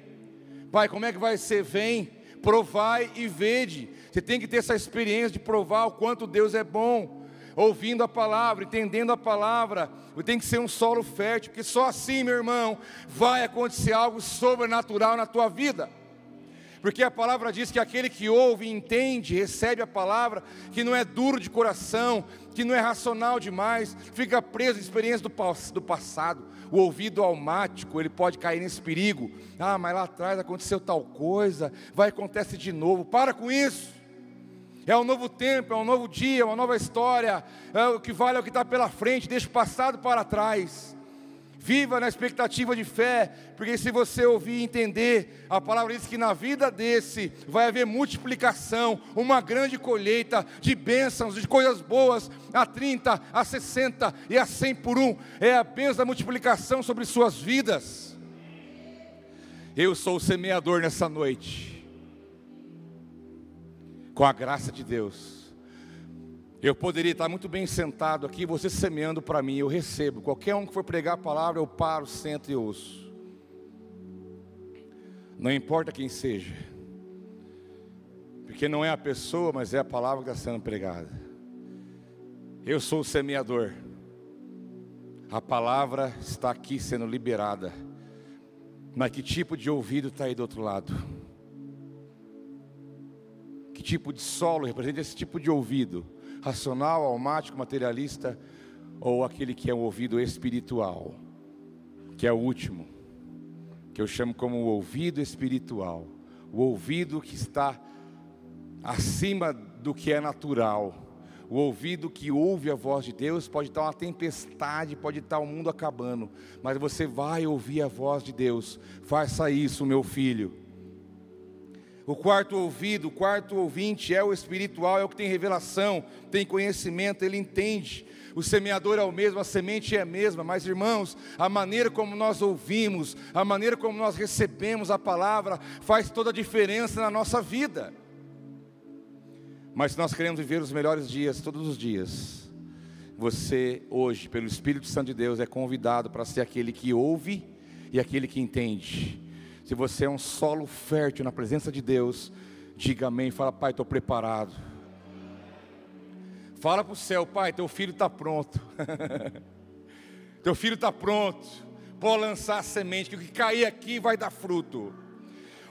Pai, como é que vai ser? Vem. Provai e vede. Você tem que ter essa experiência de provar o quanto Deus é bom. Ouvindo a palavra, entendendo a palavra, tem que ser um solo fértil, porque só assim, meu irmão, vai acontecer algo sobrenatural na tua vida. Porque a palavra diz que aquele que ouve, entende, recebe a palavra, que não é duro de coração, que não é racional demais, fica preso em experiências do, do passado. O ouvido almático, ele pode cair nesse perigo. Ah, mas lá atrás aconteceu tal coisa, vai acontecer de novo. Para com isso. É um novo tempo, é um novo dia, uma nova história. É o que vale é o que está pela frente, deixa o passado para trás. Viva na expectativa de fé, porque se você ouvir e entender, a palavra diz que na vida desse vai haver multiplicação, uma grande colheita de bênçãos, de coisas boas, a 30, a 60 e a 100 por um. É a bênção da multiplicação sobre suas vidas. Eu sou o semeador nessa noite, com a graça de Deus. Eu poderia estar muito bem sentado aqui, você semeando para mim, eu recebo. Qualquer um que for pregar a palavra, eu paro, sento e ouço. Não importa quem seja, porque não é a pessoa, mas é a palavra que está sendo pregada. Eu sou o semeador, a palavra está aqui sendo liberada, mas que tipo de ouvido está aí do outro lado? Que tipo de solo representa esse tipo de ouvido? Racional, almático, materialista, ou aquele que é um ouvido espiritual, que é o último, que eu chamo como o ouvido espiritual, o ouvido que está acima do que é natural. O ouvido que ouve a voz de Deus pode estar uma tempestade, pode estar o mundo acabando, mas você vai ouvir a voz de Deus. Faça isso, meu filho. O quarto ouvido, o quarto ouvinte é o espiritual, é o que tem revelação, tem conhecimento, ele entende. O semeador é o mesmo, a semente é a mesma, mas irmãos, a maneira como nós ouvimos, a maneira como nós recebemos a palavra, faz toda a diferença na nossa vida. Mas se nós queremos viver os melhores dias, todos os dias, você hoje, pelo Espírito Santo de Deus, é convidado para ser aquele que ouve e aquele que entende. Se você é um solo fértil na presença de Deus, diga amém. Fala, Pai, estou preparado. Fala para o céu, Pai, teu filho está pronto. teu filho está pronto. Pode lançar a semente, que o que cair aqui vai dar fruto.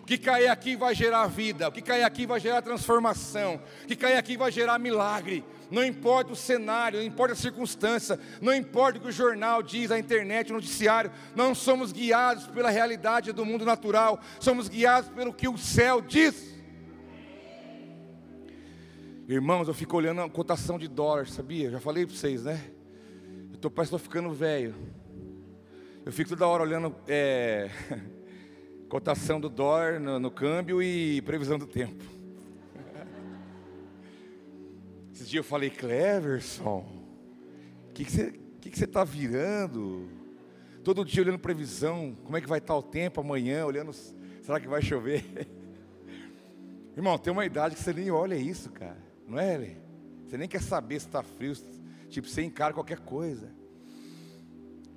Que cair aqui vai gerar vida. O que cair aqui vai gerar transformação. O que cair aqui vai gerar milagre não importa o cenário, não importa a circunstância, não importa o que o jornal diz, a internet, o noticiário, não somos guiados pela realidade do mundo natural, somos guiados pelo que o céu diz. Irmãos, eu fico olhando a cotação de dólar, sabia? Já falei para vocês, né? Eu tô, parece que estou ficando velho. Eu fico toda hora olhando é, cotação do dólar no, no câmbio e previsão do tempo. Esses dias eu falei, Cleverson, o que, você que que está virando? Todo dia olhando previsão, como é que vai estar o tempo amanhã, olhando, será que vai chover? Irmão, tem uma idade que você nem olha isso, cara, não é, ele? Você nem quer saber se está frio, tipo, você encara qualquer coisa.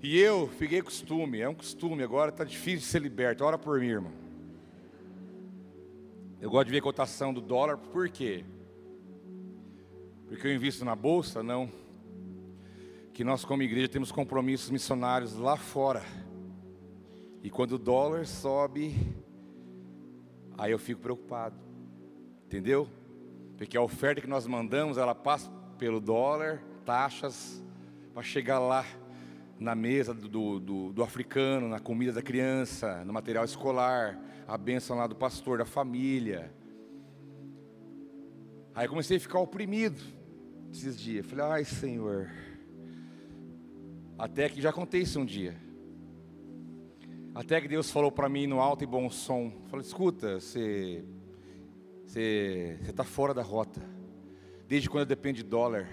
E eu fiquei costume, é um costume, agora está difícil de ser liberto, ora por mim, irmão. Eu gosto de ver a cotação do dólar, por quê? Porque eu invisto na bolsa? Não. Que nós, como igreja, temos compromissos missionários lá fora. E quando o dólar sobe, aí eu fico preocupado. Entendeu? Porque a oferta que nós mandamos, ela passa pelo dólar, taxas, para chegar lá na mesa do, do, do, africano, na comida da criança, no material escolar, a bênção lá do pastor, da família. Aí comecei a ficar oprimido esses dias. Falei, ai Senhor, Até que já contei isso um dia. Até que Deus falou para mim no alto e bom som: falou, escuta, você você está fora da rota. Desde quando eu dependo de dólar.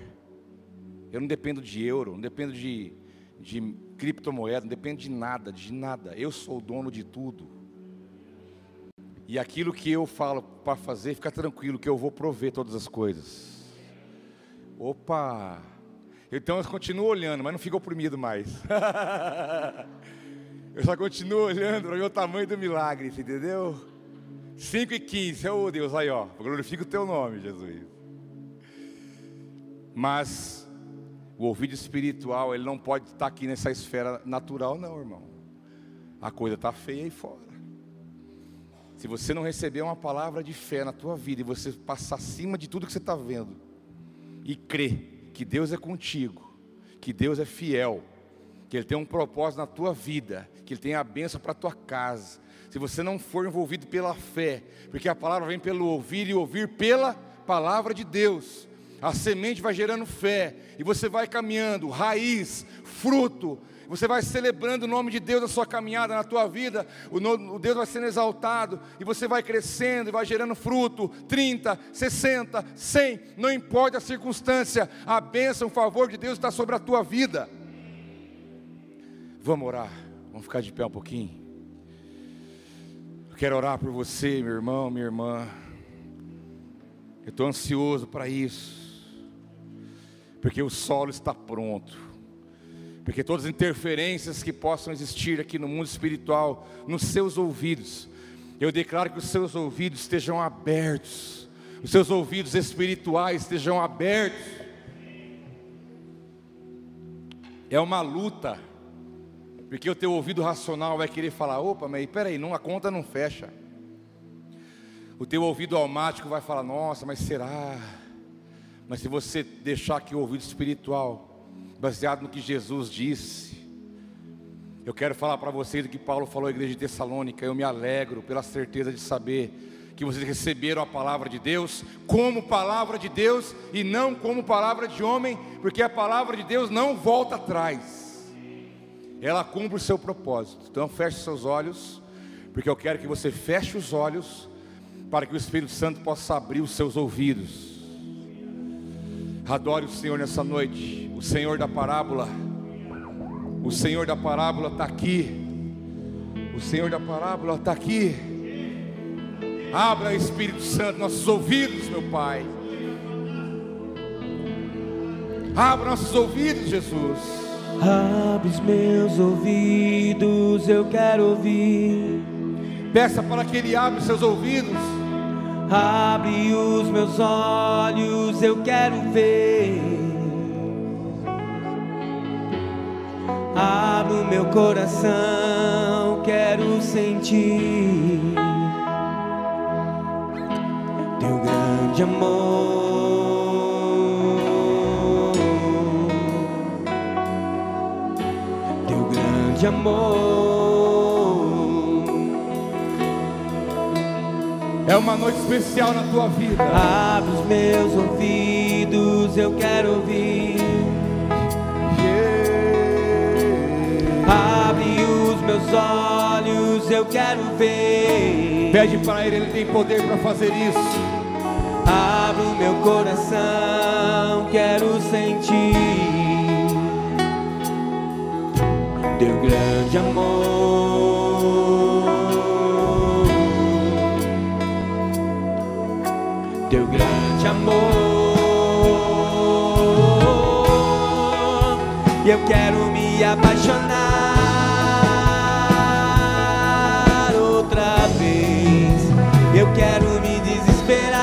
Eu não dependo de euro, não dependo de, de criptomoeda, não dependo de nada, de nada. Eu sou o dono de tudo. E aquilo que eu falo para fazer, fica tranquilo que eu vou prover todas as coisas. Opa! Então eu continuo olhando, mas não fico oprimido mais. eu só continuo olhando para ver o tamanho do milagre, entendeu? 5 e 15, oh Deus, aí ó, glorifica o teu nome, Jesus. Mas o ouvido espiritual, ele não pode estar aqui nessa esfera natural, não, irmão. A coisa está feia aí fora. Se você não receber uma palavra de fé na tua vida e você passar acima de tudo que você está vendo e crer que Deus é contigo, que Deus é fiel, que Ele tem um propósito na tua vida, que Ele tem a bênção para a tua casa, se você não for envolvido pela fé, porque a palavra vem pelo ouvir e ouvir pela palavra de Deus. A semente vai gerando fé e você vai caminhando, raiz, fruto. Você vai celebrando o nome de Deus na sua caminhada, na tua vida. O, o Deus vai sendo exaltado e você vai crescendo e vai gerando fruto. 30, 60, 100, não importa a circunstância, a bênção, o favor de Deus está sobre a tua vida. Vamos orar, vamos ficar de pé um pouquinho. Eu quero orar por você, meu irmão, minha irmã. Eu estou ansioso para isso, porque o solo está pronto, porque todas as interferências que possam existir aqui no mundo espiritual, nos seus ouvidos, eu declaro que os seus ouvidos estejam abertos, os seus ouvidos espirituais estejam abertos. É uma luta porque o teu ouvido racional vai querer falar: opa, mas peraí, não, a conta não fecha. O teu ouvido almático vai falar: nossa, mas será? Mas se você deixar que o ouvido espiritual, baseado no que Jesus disse, eu quero falar para vocês do que Paulo falou à igreja de Tessalônica. Eu me alegro pela certeza de saber que vocês receberam a palavra de Deus como palavra de Deus e não como palavra de homem, porque a palavra de Deus não volta atrás ela cumpre o seu propósito. Então feche seus olhos, porque eu quero que você feche os olhos para que o Espírito Santo possa abrir os seus ouvidos. Adore o Senhor nessa noite, o Senhor da parábola. O Senhor da parábola está aqui. O Senhor da parábola está aqui. Abra, Espírito Santo, nossos ouvidos, meu Pai. Abra nossos ouvidos, Jesus. Abre os meus ouvidos, eu quero ouvir. Peça para que Ele abra os seus ouvidos. Abre os meus olhos, eu quero ver. Abre o meu coração, quero sentir teu grande amor. de amor. É uma noite especial na tua vida. Abre os meus ouvidos, eu quero ouvir. Yeah. Abre os meus olhos, eu quero ver. Pede para Ele, Ele tem poder para fazer isso. Abre o meu coração, quero sentir teu grande amor, grande amor. E eu quero me apaixonar outra vez. Eu quero me desesperar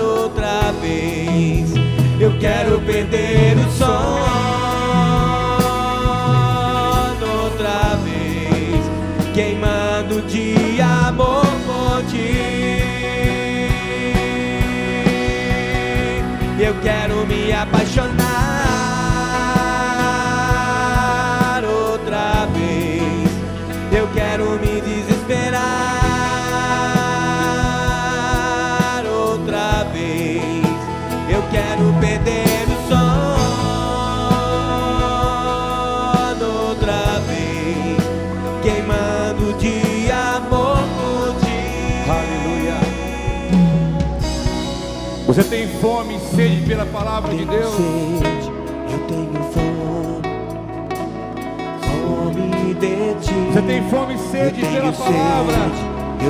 outra vez. Eu quero perder o som. apaixonar outra vez. Eu quero me desesperar outra vez. Eu quero perder o sono outra vez, queimando de amor por ti. Aleluia. Você tem fome palavra de Deus? Eu tenho fome, fome de ti. Você tem fome e sede pela palavra,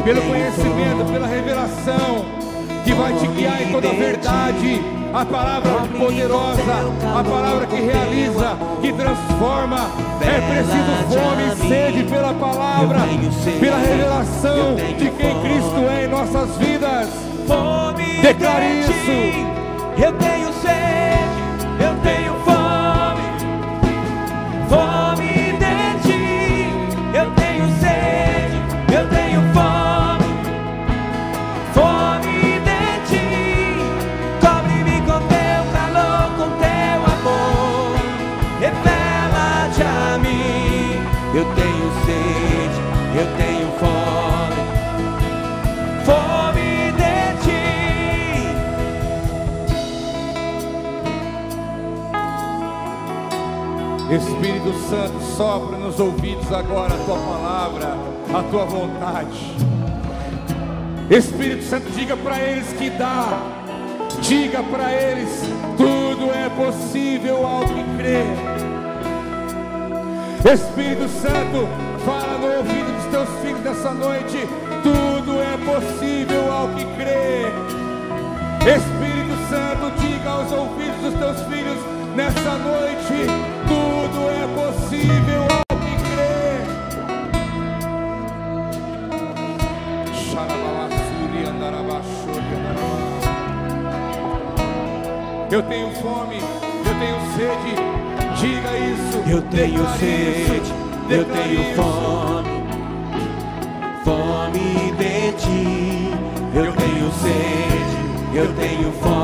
pelo conhecimento, pela revelação, que vai te guiar em toda a verdade. A palavra poderosa, a palavra que realiza, que transforma. É preciso fome e de sede pela palavra, pela revelação de quem. Cristo é em nossas vidas. Declare de diga para eles que dá. Diga para eles, tudo é possível ao que crê. Espírito Santo, fala no ouvido dos teus filhos nessa noite, tudo é possível ao que crê. Espírito Santo, diga aos ouvidos dos teus filhos nessa noite: tudo é possível Eu tenho fome, eu tenho sede. Diga isso. Eu tenho sede, eu tenho fome, fome de ti. Eu tenho sede, eu tenho fome,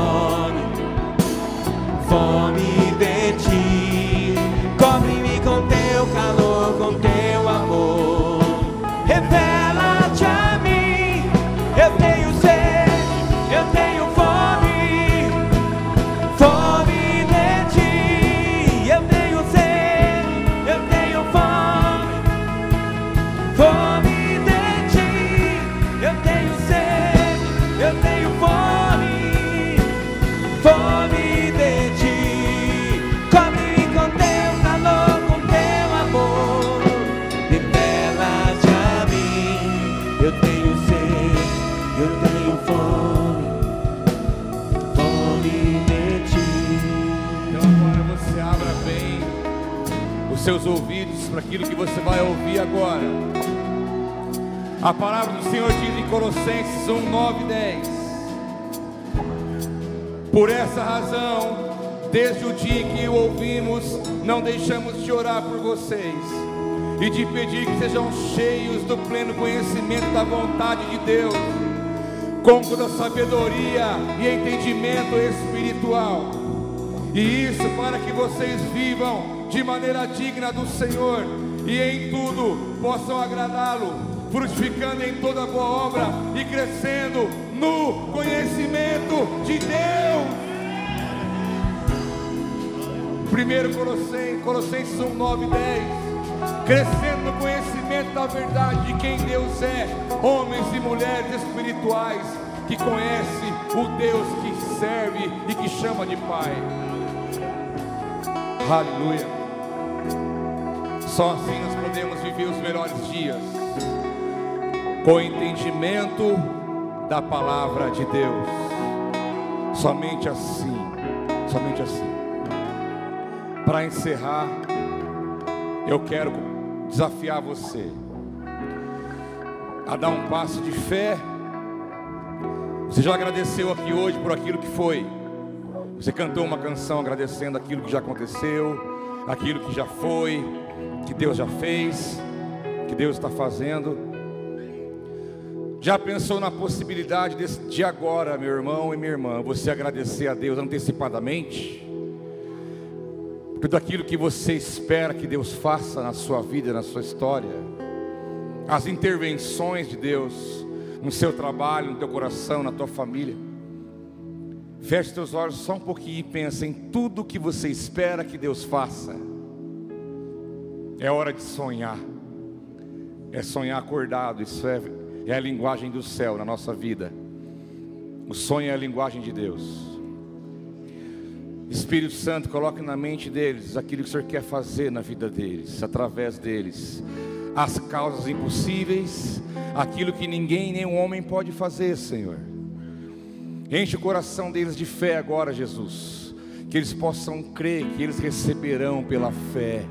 A palavra do Senhor diz em Colossenses 1, 9 e 10. Por essa razão, desde o dia que o ouvimos, não deixamos de orar por vocês e de pedir que sejam cheios do pleno conhecimento da vontade de Deus com toda sabedoria e entendimento espiritual. E isso para que vocês vivam de maneira digna do Senhor e em tudo possam agradá-lo, frutificando em toda boa obra e crescendo no conhecimento de Deus. Primeiro Colossenses, Colossenses 1, 9 e 10. Crescendo no conhecimento da verdade de quem Deus é, homens e mulheres espirituais que conhecem o Deus que serve e que chama de Pai. Aleluia. Só assim nós podemos viver os melhores dias com entendimento da palavra de Deus. Somente assim, somente assim. Para encerrar, eu quero desafiar você a dar um passo de fé. Você já agradeceu aqui hoje por aquilo que foi. Você cantou uma canção agradecendo aquilo que já aconteceu, aquilo que já foi, que Deus já fez, que Deus está fazendo. Já pensou na possibilidade de agora, meu irmão e minha irmã, você agradecer a Deus antecipadamente? Tudo aquilo que você espera que Deus faça na sua vida, na sua história, as intervenções de Deus no seu trabalho, no teu coração, na tua família. Feche teus olhos só um pouquinho e pensa em tudo que você espera que Deus faça. É hora de sonhar. É sonhar acordado, isso é, é a linguagem do céu na nossa vida. O sonho é a linguagem de Deus. Espírito Santo, coloque na mente deles aquilo que o Senhor quer fazer na vida deles, através deles. As causas impossíveis, aquilo que ninguém, nenhum homem pode fazer, Senhor. Enche o coração deles de fé agora, Jesus. Que eles possam crer que eles receberão pela fé.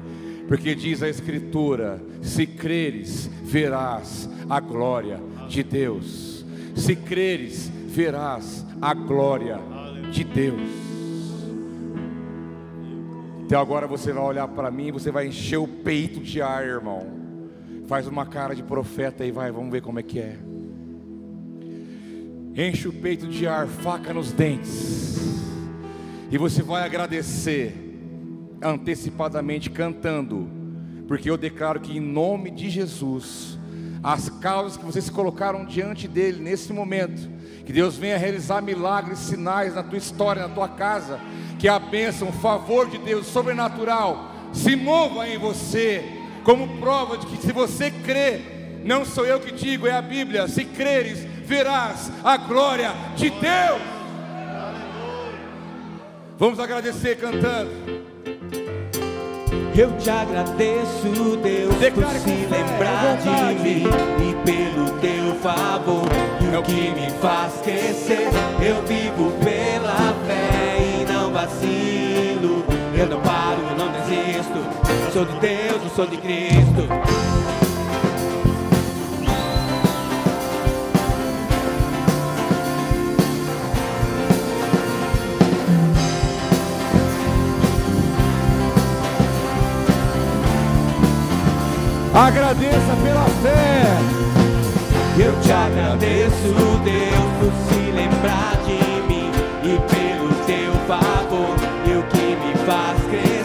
Porque diz a Escritura: se creres, verás a glória de Deus. Se creres, verás a glória de Deus. Então agora você vai olhar para mim, você vai encher o peito de ar, irmão. Faz uma cara de profeta e vai, vamos ver como é que é. Enche o peito de ar, faca nos dentes. E você vai agradecer antecipadamente cantando, porque eu declaro que em nome de Jesus, as causas que vocês colocaram diante dele nesse momento, que Deus venha realizar milagres, sinais na tua história, na tua casa, que a bênção, o favor de Deus sobrenatural se mova em você, como prova de que se você crê, não sou eu que digo, é a Bíblia, se creres, verás a glória de Deus. Vamos agradecer cantando. Eu te agradeço, Deus, Declare por se lembrar de mim e pelo teu favor. E É o que me faz crescer, eu vivo pela fé e não vacilo. Eu não paro, eu não desisto. Sou de Deus, eu sou de Cristo. Agradeça pela fé. Eu te agradeço, Deus, por se lembrar de mim e pelo teu favor. E o que me faz crescer,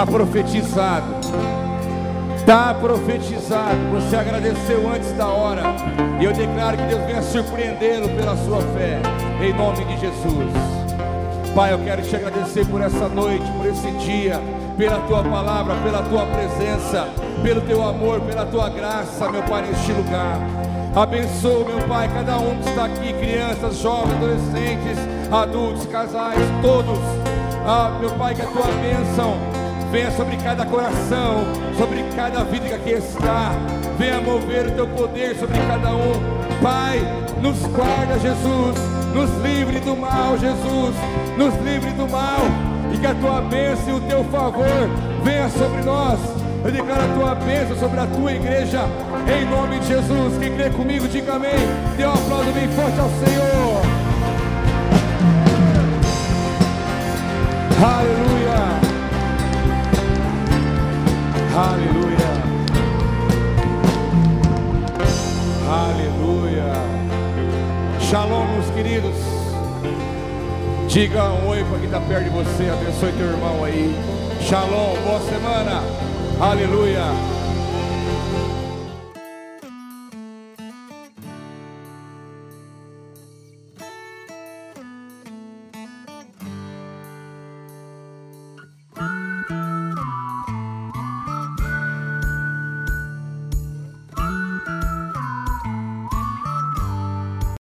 Está profetizado. Está profetizado. Você agradeceu antes da hora. E eu declaro que Deus venha surpreendê-lo pela sua fé. Em nome de Jesus. Pai, eu quero te agradecer por essa noite, por esse dia, pela tua palavra, pela tua presença, pelo teu amor, pela tua graça, meu Pai, neste lugar. Abençoa, meu Pai, cada um que está aqui, crianças, jovens, adolescentes, adultos, casais, todos. Ah, meu Pai, que a tua bênção venha sobre cada coração, sobre cada vida que aqui está. Venha mover o teu poder sobre cada um. Pai, nos guarda, Jesus. Nos livre do mal, Jesus. Nos livre do mal. E que a tua bênção e o teu favor venha sobre nós. Eu declaro a tua bênção sobre a tua igreja. Em nome de Jesus. Quem crê comigo, diga amém. Dê um aplauso bem forte ao Senhor. Aleluia. Aleluia. Aleluia. Shalom, meus queridos. Diga um oi para quem está perto de você. Abençoe teu irmão aí. Shalom, boa semana. Aleluia.